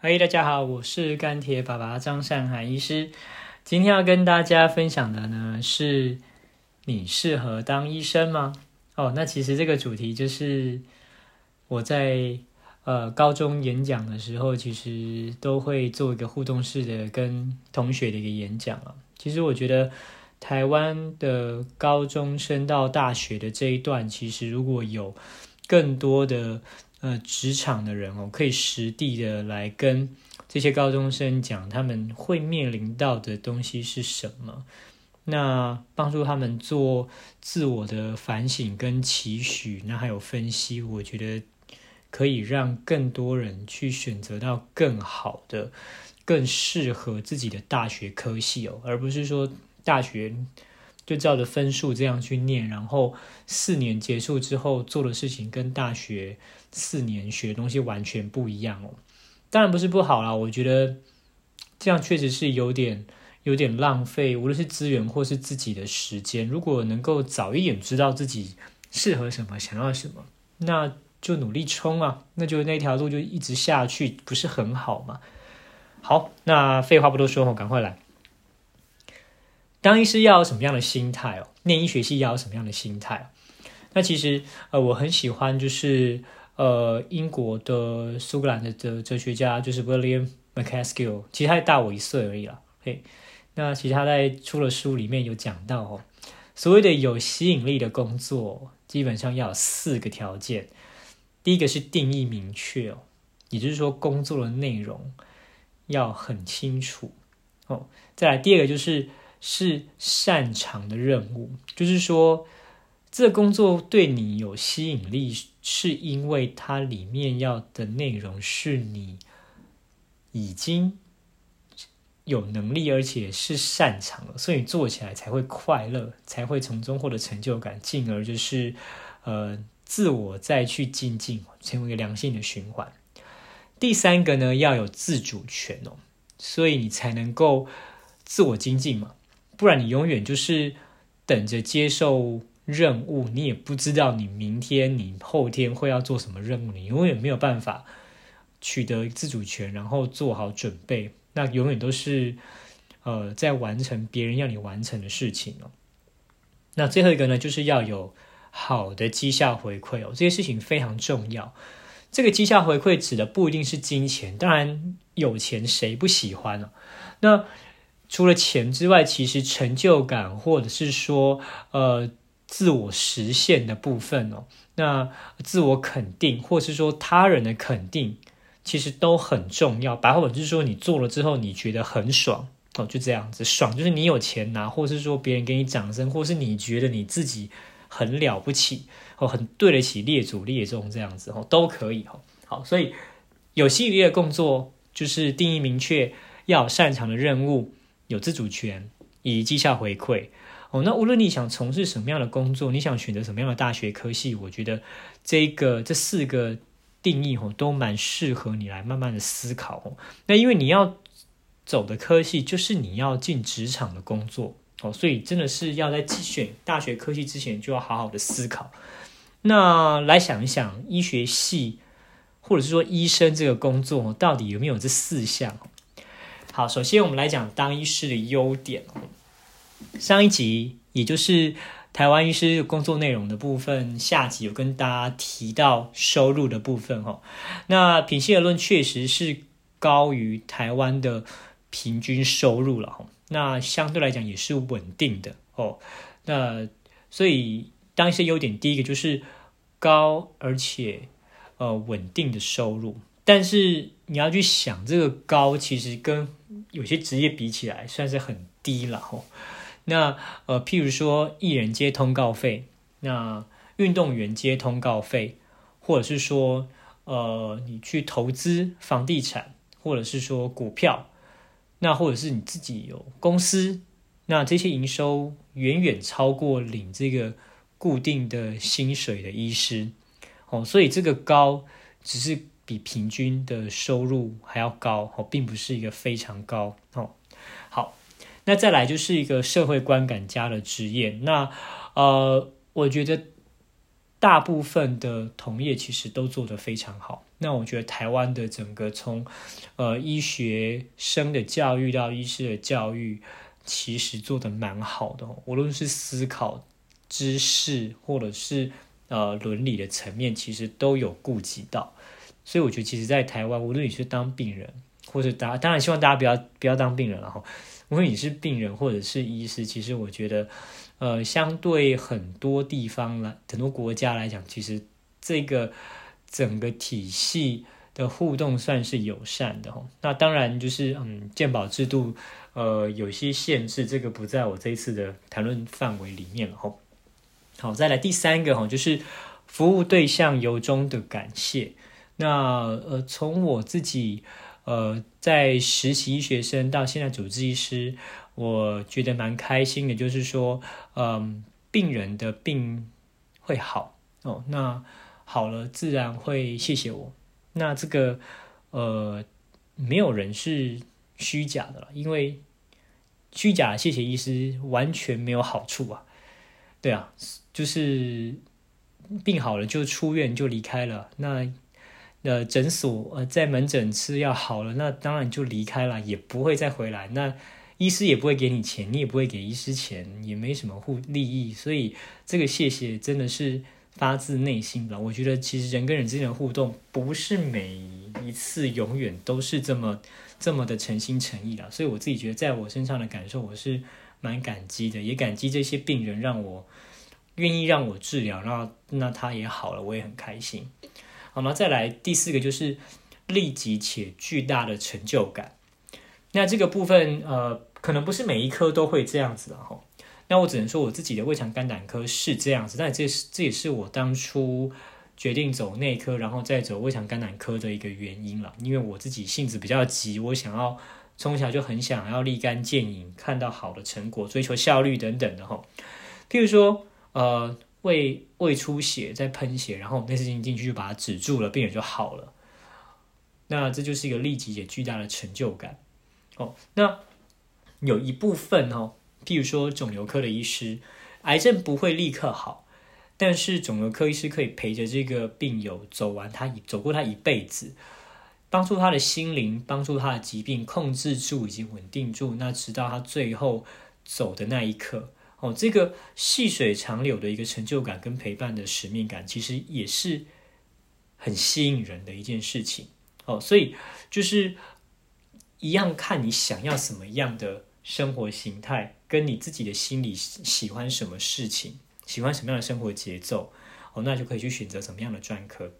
嗨，大家好，我是钢铁爸爸张善涵医师。今天要跟大家分享的呢，是你适合当医生吗？哦，那其实这个主题就是我在呃高中演讲的时候，其实都会做一个互动式的跟同学的一个演讲啊。其实我觉得台湾的高中生到大学的这一段，其实如果有更多的呃，职场的人哦，可以实地的来跟这些高中生讲，他们会面临到的东西是什么？那帮助他们做自我的反省跟期许，那还有分析，我觉得可以让更多人去选择到更好的、更适合自己的大学科系哦，而不是说大学。就照着分数这样去念，然后四年结束之后做的事情跟大学四年学的东西完全不一样哦。当然不是不好啦，我觉得这样确实是有点有点浪费，无论是资源或是自己的时间。如果能够早一点知道自己适合什么、想要什么，那就努力冲啊，那就那条路就一直下去，不是很好吗？好，那废话不多说，我赶快来。当医师要有什么样的心态哦？念医学系要有什么样的心态？那其实呃，我很喜欢就是呃，英国的苏格兰的的哲学家就是 William MacAskill，其实他大我一岁而已啦。嘿，那其实他在出了书里面有讲到哦，所谓的有吸引力的工作，基本上要有四个条件。第一个是定义明确哦，也就是说工作的内容要很清楚哦。再来第二个就是。是擅长的任务，就是说，这工作对你有吸引力，是因为它里面要的内容是你已经有能力，而且是擅长了，所以做起来才会快乐，才会从中获得成就感，进而就是呃自我再去精进，成为一个良性的循环。第三个呢，要有自主权哦，所以你才能够自我精进嘛。不然你永远就是等着接受任务，你也不知道你明天、你后天会要做什么任务，你永远没有办法取得自主权，然后做好准备。那永远都是呃在完成别人要你完成的事情哦。那最后一个呢，就是要有好的绩效回馈哦，这些事情非常重要。这个绩效回馈指的不一定是金钱，当然有钱谁不喜欢呢？那除了钱之外，其实成就感或者是说，呃，自我实现的部分哦，那自我肯定，或是说他人的肯定，其实都很重要。白话文就是说，你做了之后，你觉得很爽哦，就这样子，爽就是你有钱拿，或是说别人给你掌声，或是你觉得你自己很了不起哦，很对得起列祖列宗这样子哦，都可以哦。好，所以有吸引力的工作就是定义明确，要擅长的任务。有自主权以绩效回馈哦，那无论你想从事什么样的工作，你想选择什么样的大学科系，我觉得这个这四个定义哦，都蛮适合你来慢慢的思考哦。那因为你要走的科系就是你要进职场的工作哦，所以真的是要在选大学科系之前就要好好的思考。那来想一想，医学系或者是说医生这个工作到底有没有这四项？好，首先我们来讲当医师的优点上一集也就是台湾医师工作内容的部分，下集有跟大家提到收入的部分哦。那品系而论，确实是高于台湾的平均收入了哈。那相对来讲也是稳定的哦。那所以当医师优点，第一个就是高而且呃稳定的收入。但是你要去想，这个高其实跟有些职业比起来算是很低了哦。那呃，譬如说艺人接通告费，那运动员接通告费，或者是说呃，你去投资房地产，或者是说股票，那或者是你自己有公司，那这些营收远远超过领这个固定的薪水的医师哦，所以这个高只是。比平均的收入还要高哦，并不是一个非常高哦。好，那再来就是一个社会观感家的职业。那呃，我觉得大部分的同业其实都做得非常好。那我觉得台湾的整个从呃医学生的教育到医师的教育，其实做得蛮好的。无论是思考知识，或者是呃伦理的层面，其实都有顾及到。所以我觉得，其实，在台湾，无论你是当病人，或者大当然希望大家不要不要当病人了哈。无论你是病人或者是医师，其实我觉得。呃，相对很多地方来，很多国家来讲，其实这个整个体系的互动算是友善的哈。那当然就是，嗯，鉴保制度，呃，有些限制，这个不在我这一次的谈论范围里面了哈。好，再来第三个哈，就是服务对象由衷的感谢。那呃，从我自己呃在实习医学生到现在主治医师。我觉得蛮开心的，就是说，嗯，病人的病会好哦，那好了自然会谢谢我。那这个呃，没有人是虚假的了，因为虚假谢谢医师完全没有好处啊。对啊，就是病好了就出院就离开了，那呃诊所呃在门诊吃药好了，那当然就离开了，也不会再回来。那医师也不会给你钱，你也不会给医师钱，也没什么互利益，所以这个谢谢真的是发自内心的。我觉得其实人跟人之间的互动，不是每一次永远都是这么 这么的诚心诚意的。所以我自己觉得，在我身上的感受，我是蛮感激的，也感激这些病人让我愿意让我治疗，然后那他也好了，我也很开心。好，那再来第四个就是立即且巨大的成就感。那这个部分，呃。可能不是每一科都会这样子的哈，那我只能说我自己的胃肠肝胆科是这样子，但这是这也是我当初决定走内科，然后再走胃肠肝胆科的一个原因了。因为我自己性子比较急，我想要从小就很想要立竿见影，看到好的成果，追求效率等等的哈。譬如说，呃，胃胃出血在喷血，然后内视镜进去就把它止住了，病人就好了。那这就是一个立即且巨大的成就感哦。那有一部分哦，譬如说肿瘤科的医师，癌症不会立刻好，但是肿瘤科医师可以陪着这个病友走完他走过他一辈子，帮助他的心灵，帮助他的疾病控制住以及稳定住，那直到他最后走的那一刻哦，这个细水长流的一个成就感跟陪伴的使命感，其实也是很吸引人的一件事情哦，所以就是一样看你想要什么样的。生活形态跟你自己的心里喜欢什么事情，喜欢什么样的生活节奏，哦，那就可以去选择什么样的专科。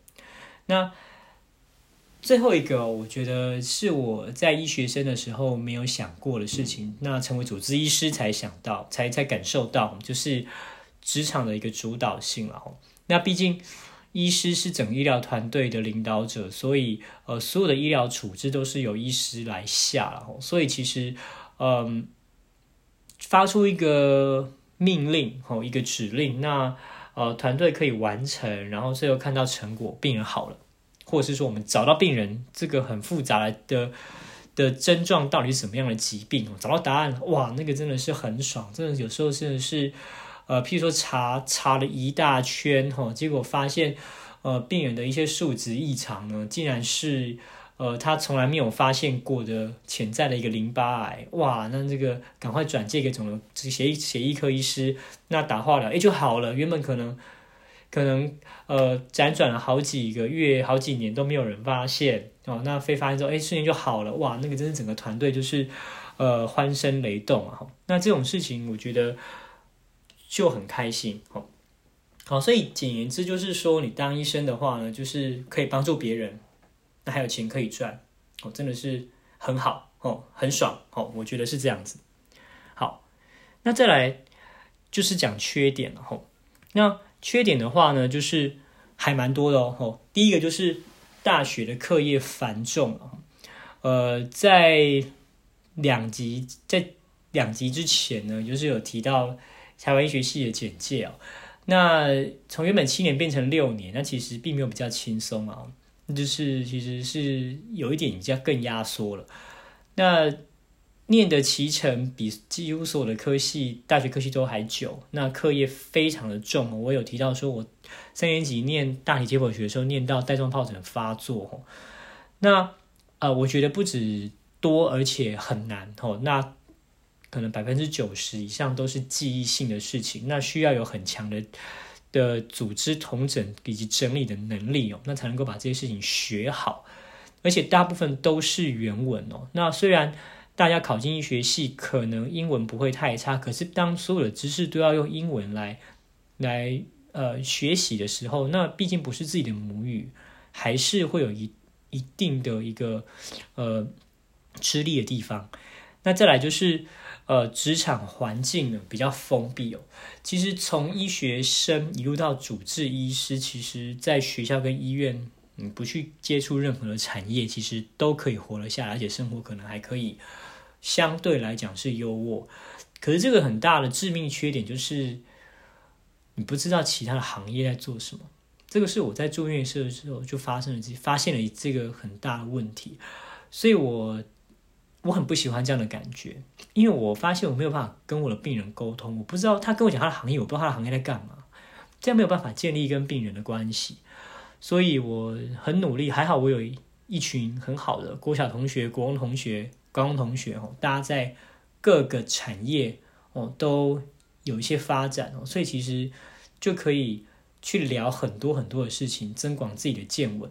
那最后一个，我觉得是我在医学生的时候没有想过的事情，那成为主治医师才想到，才才感受到，就是职场的一个主导性了。那毕竟医师是整医疗团队的领导者，所以呃，所有的医疗处置都是由医师来下了。所以其实。嗯，发出一个命令哦，一个指令，那呃团队可以完成，然后最后看到成果，病人好了，或者是说我们找到病人这个很复杂的的症状到底是什么样的疾病，找到答案，哇，那个真的是很爽，真的有时候真的是呃，譬如说查查了一大圈哈，结果发现呃病人的一些数值异常呢，竟然是。呃，他从来没有发现过的潜在的一个淋巴癌，哇，那这个赶快转介给肿瘤协协医科医师，那打化疗，哎就好了。原本可能可能呃辗转了好几个月、好几年都没有人发现哦，那非发现之后，哎瞬间就好了，哇，那个真是整个团队就是呃欢声雷动啊！那这种事情我觉得就很开心，好，好，所以简言之就是说，你当医生的话呢，就是可以帮助别人。那还有钱可以赚哦，真的是很好哦，很爽哦，我觉得是这样子。好，那再来就是讲缺点了吼。那缺点的话呢，就是还蛮多的哦。第一个就是大学的课业繁重啊。呃，在两集在两集之前呢，就是有提到台湾医学系的简介哦。那从原本七年变成六年，那其实并没有比较轻松啊。就是其实是有一点比较更压缩了。那念的期程比几乎所有的科系、大学科系都还久，那课业非常的重。我有提到说，我三年级念大体解剖学的时候，念到带状疱疹发作。那呃，我觉得不止多，而且很难。哦，那可能百分之九十以上都是记忆性的事情，那需要有很强的的组织统整以及整理的能力哦，那才能够把这些事情学好。而且大部分都是原文哦。那虽然大家考进医学系，可能英文不会太差，可是当所有的知识都要用英文来来呃学习的时候，那毕竟不是自己的母语，还是会有一一定的一个呃吃力的地方。那再来就是呃职场环境呢比较封闭哦。其实从医学生一路到主治医师，其实在学校跟医院。你不去接触任何的产业，其实都可以活了下来，而且生活可能还可以相对来讲是优渥。可是这个很大的致命缺点就是，你不知道其他的行业在做什么。这个是我在住院社的时候就发生了，发现了这个很大的问题。所以我我很不喜欢这样的感觉，因为我发现我没有办法跟我的病人沟通，我不知道他跟我讲他的行业，我不知道他的行业在干嘛，这样没有办法建立跟病人的关系。所以我很努力，还好我有一群很好的国小同学、国中同学、高中同学哦，大家在各个产业哦都有一些发展哦，所以其实就可以去聊很多很多的事情，增广自己的见闻。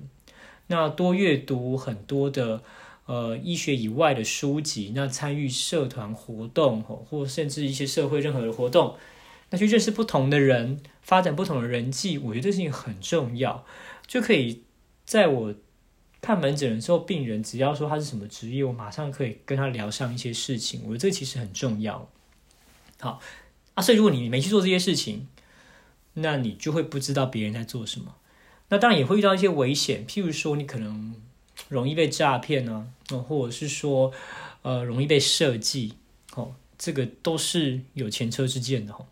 那多阅读很多的呃医学以外的书籍，那参与社团活动哦，或甚至一些社会任何的活动，那去认识不同的人，发展不同的人际，我觉得这事情很重要。就可以在我看门诊的时候，病人只要说他是什么职业，我马上可以跟他聊上一些事情。我觉得这其实很重要。好啊，所以如果你没去做这些事情，那你就会不知道别人在做什么。那当然也会遇到一些危险，譬如说你可能容易被诈骗呢，或者是说呃容易被设计，哦，这个都是有前车之鉴的哈。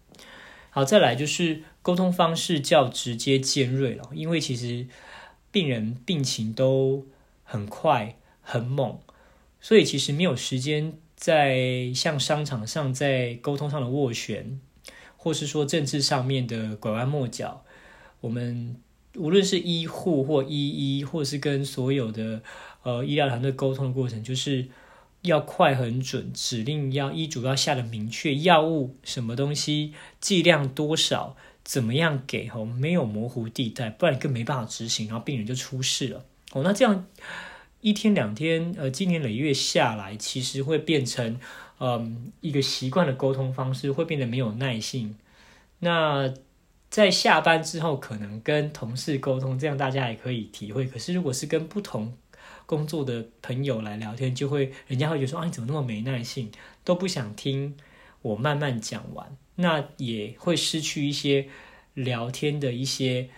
好，再来就是沟通方式较直接尖锐了，因为其实病人病情都很快很猛，所以其实没有时间在像商场上在沟通上的斡旋，或是说政治上面的拐弯抹角。我们无论是医护或医医，或是跟所有的呃医疗团队沟通的过程，就是。要快很准，指令要医嘱要下的明确，药物什么东西剂量多少，怎么样给哦，没有模糊地带，不然更没办法执行，然后病人就出事了哦。那这样一天两天，呃，今年累月下来，其实会变成嗯一个习惯的沟通方式，会变得没有耐性。那在下班之后，可能跟同事沟通，这样大家也可以体会。可是如果是跟不同工作的朋友来聊天，就会人家会觉得说啊，你怎么那么没耐性，都不想听我慢慢讲完，那也会失去一些聊天的一些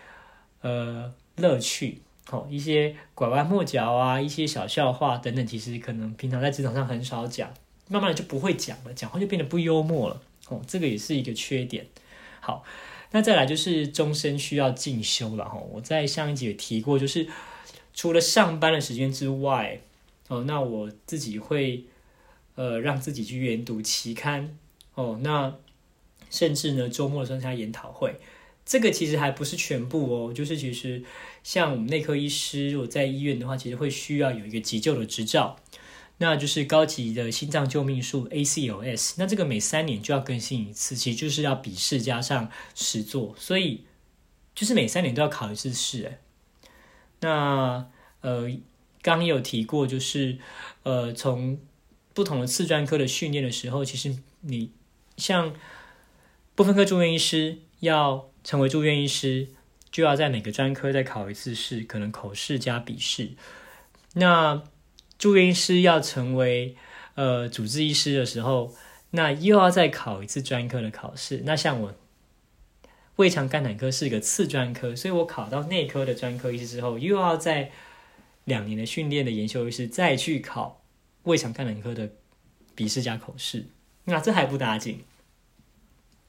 呃乐趣，哦，一些拐弯抹角啊，一些小笑话等等，其实可能平常在职场上很少讲，慢慢的就不会讲了，讲话就变得不幽默了，哦，这个也是一个缺点。好，那再来就是终身需要进修了，哈，我在上一集也提过，就是。除了上班的时间之外，哦，那我自己会，呃，让自己去研读期刊，哦，那甚至呢，周末的时候参加研讨会，这个其实还不是全部哦，就是其实像我们内科医师，如果在医院的话，其实会需要有一个急救的执照，那就是高级的心脏救命术 （A C O S） 那这个每三年就要更新一次，其实就是要笔试加上实作，所以就是每三年都要考一次试，哎。那呃，刚有提过，就是呃，从不同的次专科的训练的时候，其实你像部分科住院医师要成为住院医师，就要在每个专科再考一次试，可能口试加笔试。那住院医师要成为呃主治医师的时候，那又要再考一次专科的考试。那像我。胃肠肝胆科是一个次专科，所以我考到内科的专科医师之后，又要在两年的训练的研修医师再去考胃肠肝胆科的笔试加口试。那这还不打紧，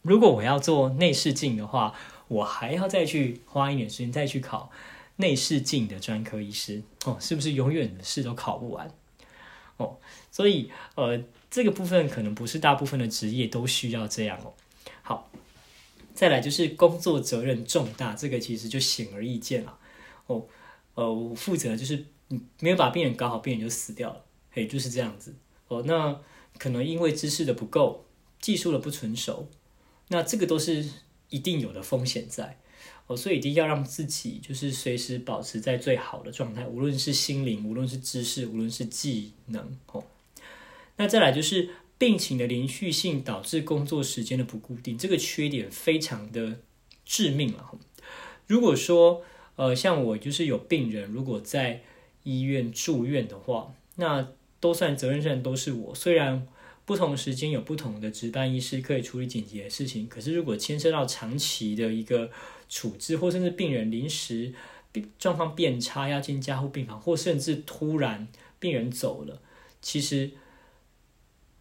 如果我要做内视镜的话，我还要再去花一点时间再去考内视镜的专科医师。哦，是不是永远的试都考不完？哦，所以呃，这个部分可能不是大部分的职业都需要这样哦。好，再来就是工作责任重大，这个其实就显而易见了哦。呃，我负责就是没有把病人搞好，病人就死掉了，嘿，就是这样子哦。那可能因为知识的不够，技术的不成熟，那这个都是一定有的风险在。哦，所以一定要让自己就是随时保持在最好的状态，无论是心灵，无论是知识，无论是技能。哦，那再来就是病情的连续性导致工作时间的不固定，这个缺点非常的致命了。如果说呃，像我就是有病人，如果在医院住院的话，那都算责任上都是我。虽然不同时间有不同的值班医师可以处理紧急的事情，可是如果牵涉到长期的一个。处置或甚至病人临时状况变差要进加护病房，或甚至突然病人走了，其实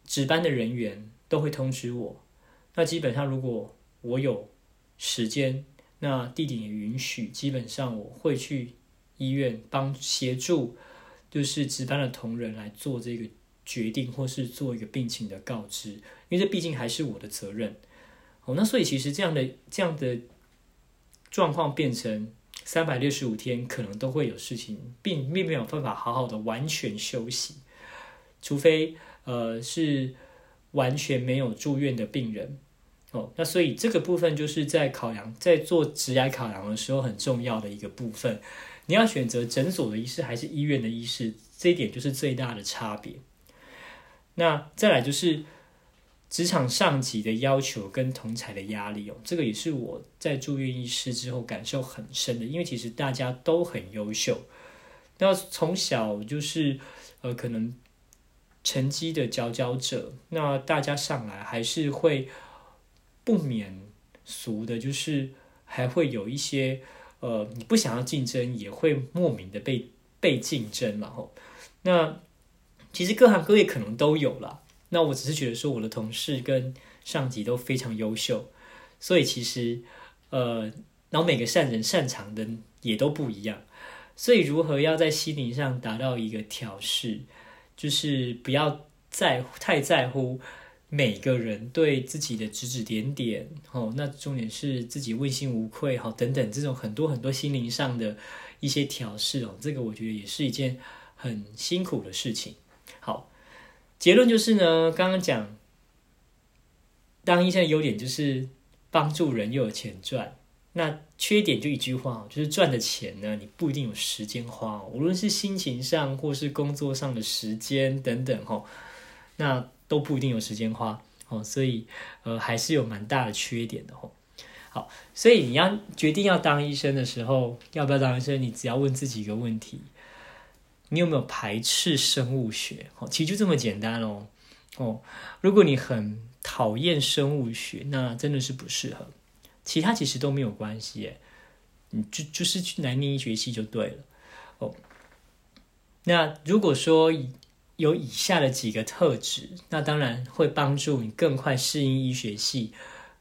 值班的人员都会通知我。那基本上如果我有时间，那地点也允许，基本上我会去医院帮协助，就是值班的同仁来做这个决定，或是做一个病情的告知，因为这毕竟还是我的责任。哦，那所以其实这样的这样的。状况变成三百六十五天，可能都会有事情，并并没有办法好好的完全休息，除非呃是完全没有住院的病人哦。那所以这个部分就是在考量，在做职涯考量的时候很重要的一个部分。你要选择诊所的医师还是医院的医师，这一点就是最大的差别。那再来就是。职场上级的要求跟同才的压力哦，这个也是我在住院医师之后感受很深的。因为其实大家都很优秀，那从小就是呃可能成绩的佼佼者，那大家上来还是会不免俗的，就是还会有一些呃你不想要竞争，也会莫名的被被竞争嘛吼。那其实各行各业可能都有了。那我只是觉得说，我的同事跟上级都非常优秀，所以其实，呃，然后每个善人擅长的也都不一样，所以如何要在心灵上达到一个调试，就是不要在太在乎每个人对自己的指指点点，哦，那重点是自己问心无愧，哈，等等这种很多很多心灵上的一些调试哦，这个我觉得也是一件很辛苦的事情，结论就是呢，刚刚讲，当医生的优点就是帮助人又有钱赚，那缺点就一句话，就是赚的钱呢，你不一定有时间花，无论是心情上或是工作上的时间等等，吼，那都不一定有时间花，哦，所以呃还是有蛮大的缺点的，吼。好，所以你要决定要当医生的时候，要不要当医生，你只要问自己一个问题。你有没有排斥生物学？哦，其实就这么简单哦。哦，如果你很讨厌生物学，那真的是不适合。其他其实都没有关系，耶，你就就是去南宁医学系就对了。哦，那如果说有以下的几个特质，那当然会帮助你更快适应医学系，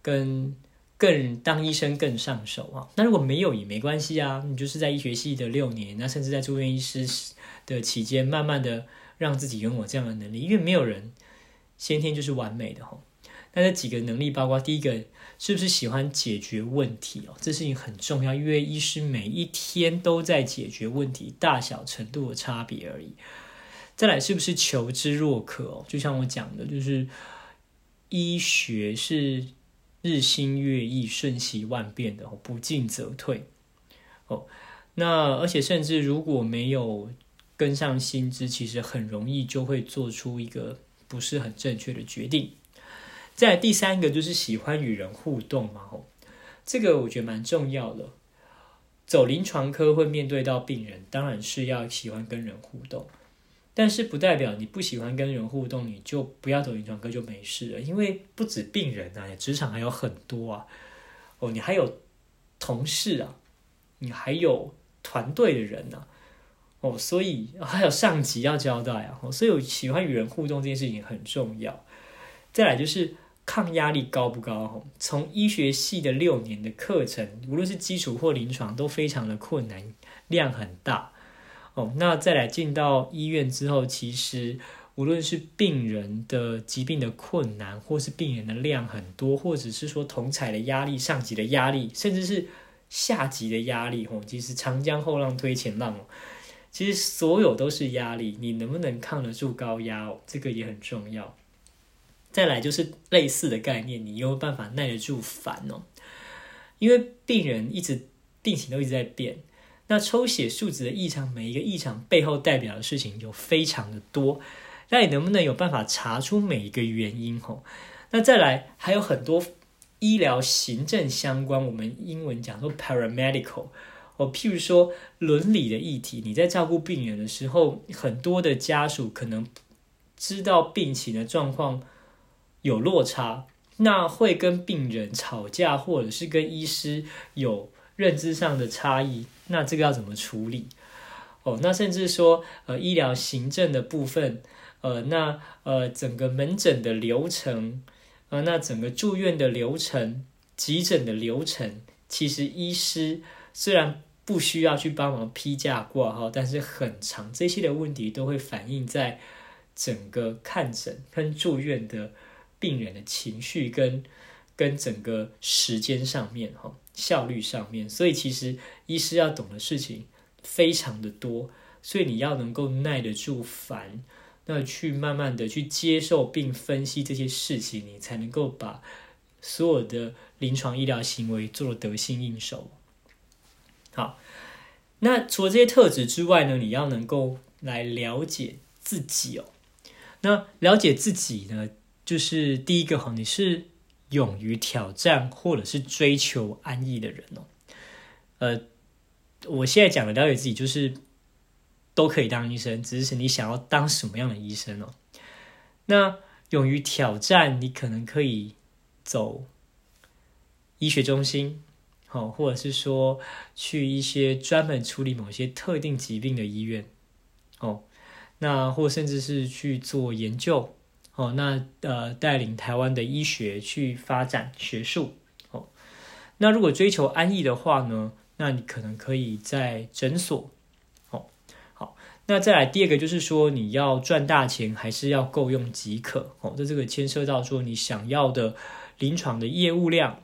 跟更当医生更上手啊。那如果没有也没关系啊，你就是在医学系的六年，那甚至在住院医师。的期间，慢慢的让自己拥有这样的能力，因为没有人先天就是完美的哈。那这几个能力包括第一个，是不是喜欢解决问题哦？这事情很重要，因为医师每一天都在解决问题，大小程度的差别而已。再来，是不是求知若渴哦？就像我讲的，就是医学是日新月异、瞬息万变的哦，不进则退哦。那而且甚至如果没有跟上薪资，其实很容易就会做出一个不是很正确的决定。再第三个就是喜欢与人互动嘛，吼，这个我觉得蛮重要的。走临床科会面对到病人，当然是要喜欢跟人互动，但是不代表你不喜欢跟人互动，你就不要走临床科就没事了。因为不止病人啊，职场还有很多啊，哦，你还有同事啊，你还有团队的人呢。哦，所以还有上级要交代啊，所以我喜欢与人互动这件事情很重要。再来就是抗压力高不高？从医学系的六年的课程，无论是基础或临床，都非常的困难，量很大。哦，那再来进到医院之后，其实无论是病人的疾病的困难，或是病人的量很多，或者是说同彩的压力、上级的压力，甚至是下级的压力，哦，其实长江后浪推前浪哦，其实所有都是压力，你能不能抗得住高压哦，这个也很重要。再来就是类似的概念，你有办法耐得住烦哦，因为病人一直病情都一直在变。那抽血数值的异常，每一个异常背后代表的事情有非常的多。那你能不能有办法查出每一个原因？吼，那再来还有很多医疗行政相关，我们英文讲说 paramedical 哦，譬如说伦理的议题，你在照顾病人的时候，很多的家属可能知道病情的状况有落差，那会跟病人吵架，或者是跟医师有。认知上的差异，那这个要怎么处理？哦，那甚至说，呃，医疗行政的部分，呃，那呃，整个门诊的流程，呃，那整个住院的流程、急诊的流程，其实医师虽然不需要去帮忙批假挂号，但是很长，这些的问题都会反映在整个看诊跟住院的病人的情绪跟跟整个时间上面，哈。效率上面，所以其实医师要懂的事情非常的多，所以你要能够耐得住烦，那去慢慢的去接受并分析这些事情，你才能够把所有的临床医疗行为做得心应手。好，那除了这些特质之外呢，你要能够来了解自己哦。那了解自己呢，就是第一个哈，你是。勇于挑战或者是追求安逸的人哦，呃，我现在讲的了解自己，就是都可以当医生，只是你想要当什么样的医生哦。那勇于挑战，你可能可以走医学中心，哦，或者是说去一些专门处理某些特定疾病的医院，哦，那或甚至是去做研究。哦，那呃，带领台湾的医学去发展学术。哦，那如果追求安逸的话呢，那你可能可以在诊所。哦，好，那再来第二个就是说，你要赚大钱还是要够用即可。哦，这这个牵涉到说你想要的临床的业务量。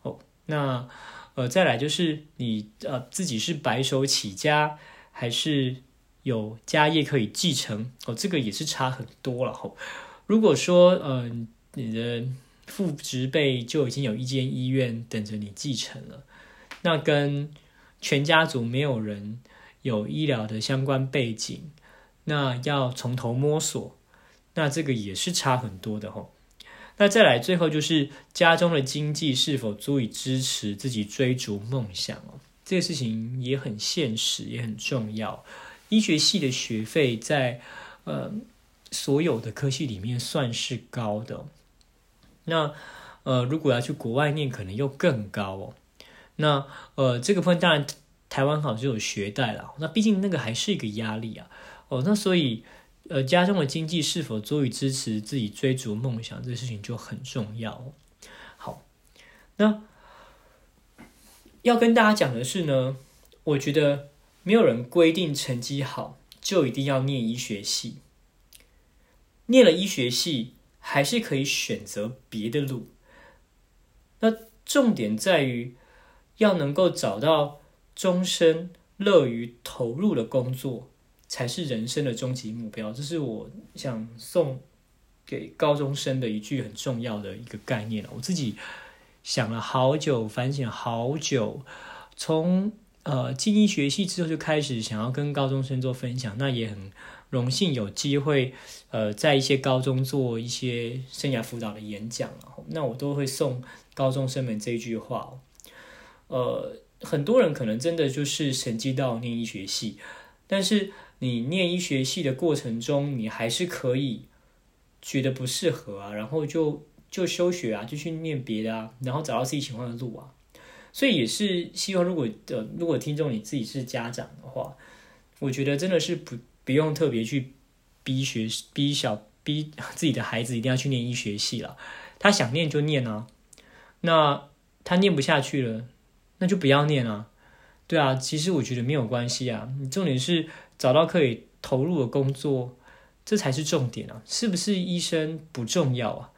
哦，那呃，再来就是你呃自己是白手起家还是有家业可以继承。哦，这个也是差很多了。吼。如果说，呃，你的父职辈就已经有一间医院等着你继承了，那跟全家族没有人有医疗的相关背景，那要从头摸索，那这个也是差很多的吼。那再来，最后就是家中的经济是否足以支持自己追逐梦想哦，这个事情也很现实，也很重要。医学系的学费在，呃。所有的科系里面算是高的，那呃，如果要去国外念，可能又更高哦。那呃，这个部分当然台湾好像有学贷了，那毕竟那个还是一个压力啊。哦，那所以呃，家中的经济是否足以支持自己追逐梦想，这事情就很重要。好，那要跟大家讲的是呢，我觉得没有人规定成绩好就一定要念医学系。念了医学系，还是可以选择别的路。那重点在于要能够找到终身乐于投入的工作，才是人生的终极目标。这是我想送给高中生的一句很重要的一个概念。我自己想了好久，反省好久，从呃进医学系之后就开始想要跟高中生做分享，那也很。荣幸有机会，呃，在一些高中做一些生涯辅导的演讲那我都会送高中生们这句话，呃，很多人可能真的就是神机到念医学系，但是你念医学系的过程中，你还是可以觉得不适合啊，然后就就休学啊，就去念别的啊，然后找到自己喜欢的路啊，所以也是希望，如果呃，如果听众你自己是家长的话，我觉得真的是不。不用特别去逼学逼小逼自己的孩子一定要去念医学系了，他想念就念啊，那他念不下去了，那就不要念啊，对啊，其实我觉得没有关系啊，你重点是找到可以投入的工作，这才是重点啊！是不是医生不重要啊？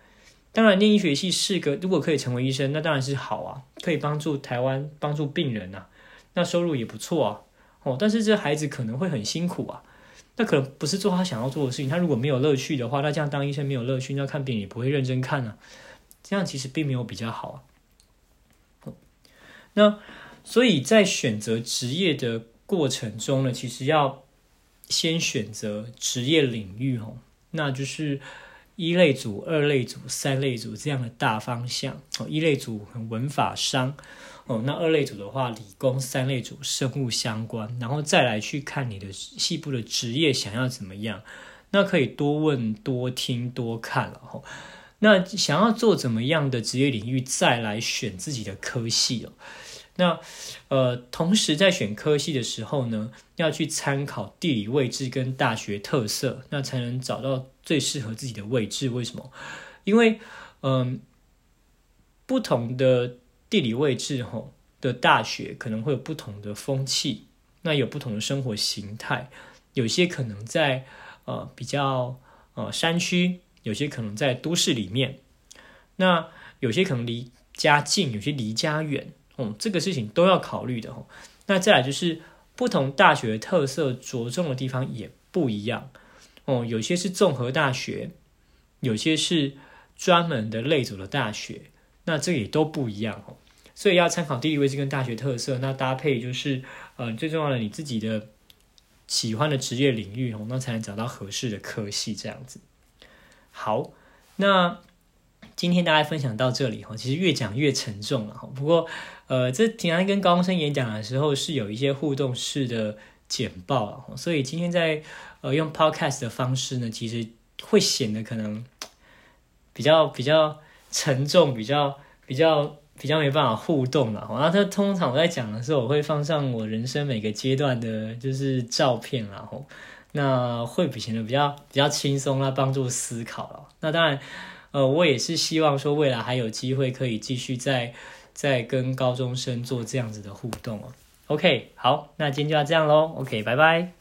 当然，念医学系是个，如果可以成为医生，那当然是好啊，可以帮助台湾，帮助病人啊，那收入也不错啊。哦，但是这孩子可能会很辛苦啊，那可能不是做他想要做的事情。他如果没有乐趣的话，那这样当医生没有乐趣，那看病也不会认真看啊。这样其实并没有比较好啊。那所以在选择职业的过程中呢，其实要。先选择职业领域哦，那就是一类组、二类组、三类组这样的大方向哦。一类组文法商哦，那二类组的话理工，三类组生物相关，然后再来去看你的细部的职业想要怎么样，那可以多问、多听、多看了哈。那想要做怎么样的职业领域，再来选自己的科系哦。那，呃，同时在选科系的时候呢，要去参考地理位置跟大学特色，那才能找到最适合自己的位置。为什么？因为，嗯，不同的地理位置吼的大学可能会有不同的风气，那有不同的生活形态，有些可能在呃比较呃山区，有些可能在都市里面，那有些可能离家近，有些离家远。嗯，这个事情都要考虑的哦。那再来就是不同大学特色着重的地方也不一样哦。有些是综合大学，有些是专门的类组的大学，那这也都不一样哦。所以要参考地理位置跟大学特色，那搭配就是呃最重要的你自己的喜欢的职业领域哦，那才能找到合适的科系这样子。好，那。今天大家分享到这里哈，其实越讲越沉重了哈。不过，呃，这平常跟高中生演讲的时候是有一些互动式的简报，所以今天在呃用 podcast 的方式呢，其实会显得可能 比较比较沉重，比较比较比较没办法互动了。然后，他通常我在讲的时候，我会放上我人生每个阶段的就是照片，然后那会比显得比较比较轻松啦，帮助思考了。那当然。呃，我也是希望说未来还有机会可以继续再再跟高中生做这样子的互动哦。OK，好，那今天就要这样喽。OK，拜拜。